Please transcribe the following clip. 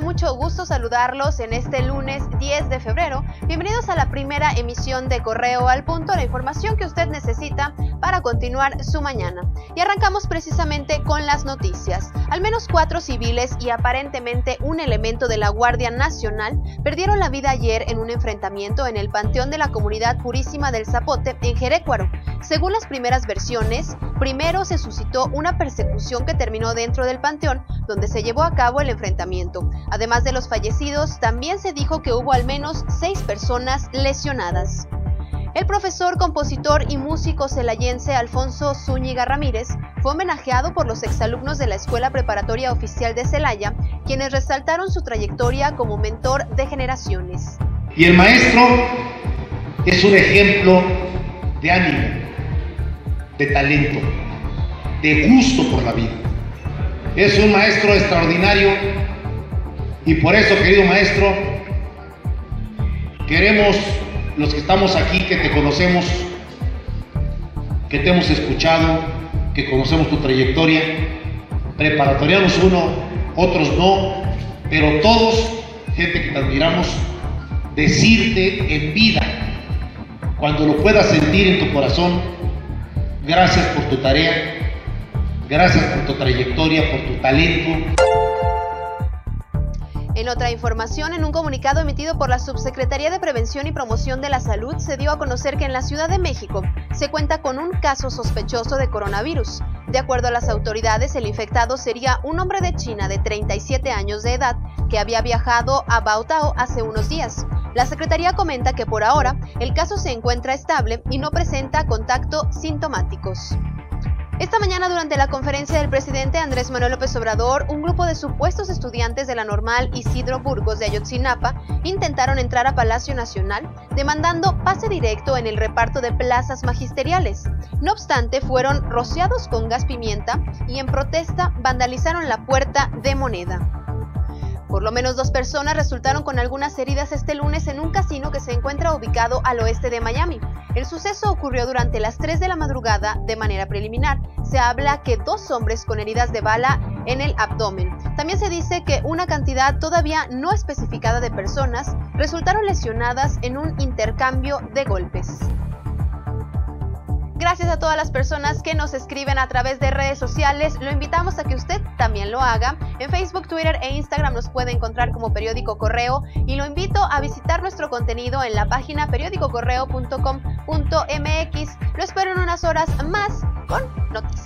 mucho gusto saludarlos en este lunes 10 de febrero. Bienvenidos a la primera emisión de Correo al Punto, la información que usted necesita para continuar su mañana. Y arrancamos precisamente con las noticias. Al menos cuatro civiles y aparentemente un elemento de la Guardia Nacional perdieron la vida ayer en un enfrentamiento en el Panteón de la Comunidad Purísima del Zapote en Jerécuaro. Según las primeras versiones, primero se suscitó una persecución que terminó dentro del panteón, donde se llevó a cabo el enfrentamiento. Además de los fallecidos, también se dijo que hubo al menos seis personas lesionadas. El profesor, compositor y músico celayense Alfonso Zúñiga Ramírez fue homenajeado por los exalumnos de la Escuela Preparatoria Oficial de Celaya, quienes resaltaron su trayectoria como mentor de generaciones. Y el maestro es un ejemplo de ánimo, de talento, de gusto por la vida. Es un maestro extraordinario y por eso, querido maestro, queremos los que estamos aquí, que te conocemos, que te hemos escuchado, que conocemos tu trayectoria, preparatorianos uno, otros no, pero todos, gente que te admiramos, decirte en vida, cuando lo puedas sentir en tu corazón, gracias por tu tarea, gracias por tu trayectoria, por tu talento. En otra información, en un comunicado emitido por la Subsecretaría de Prevención y Promoción de la Salud, se dio a conocer que en la Ciudad de México se cuenta con un caso sospechoso de coronavirus. De acuerdo a las autoridades, el infectado sería un hombre de China de 37 años de edad que había viajado a Baotao hace unos días. La Secretaría comenta que por ahora el caso se encuentra estable y no presenta contacto sintomáticos. Esta mañana durante la conferencia del presidente Andrés Manuel López Obrador, un grupo de supuestos estudiantes de la normal Isidro Burgos de Ayotzinapa intentaron entrar a Palacio Nacional demandando pase directo en el reparto de plazas magisteriales. No obstante, fueron rociados con gas pimienta y en protesta vandalizaron la puerta de moneda. Por lo menos dos personas resultaron con algunas heridas este lunes en un casino que se encuentra ubicado al oeste de Miami. El suceso ocurrió durante las 3 de la madrugada de manera preliminar. Se habla que dos hombres con heridas de bala en el abdomen. También se dice que una cantidad todavía no especificada de personas resultaron lesionadas en un intercambio de golpes. Gracias a todas las personas que nos escriben a través de redes sociales. Lo invitamos a que usted también lo haga. En Facebook, Twitter e Instagram nos puede encontrar como Periódico Correo y lo invito a visitar nuestro contenido en la página periódicocorreo.com.mx. Lo espero en unas horas más con noticias.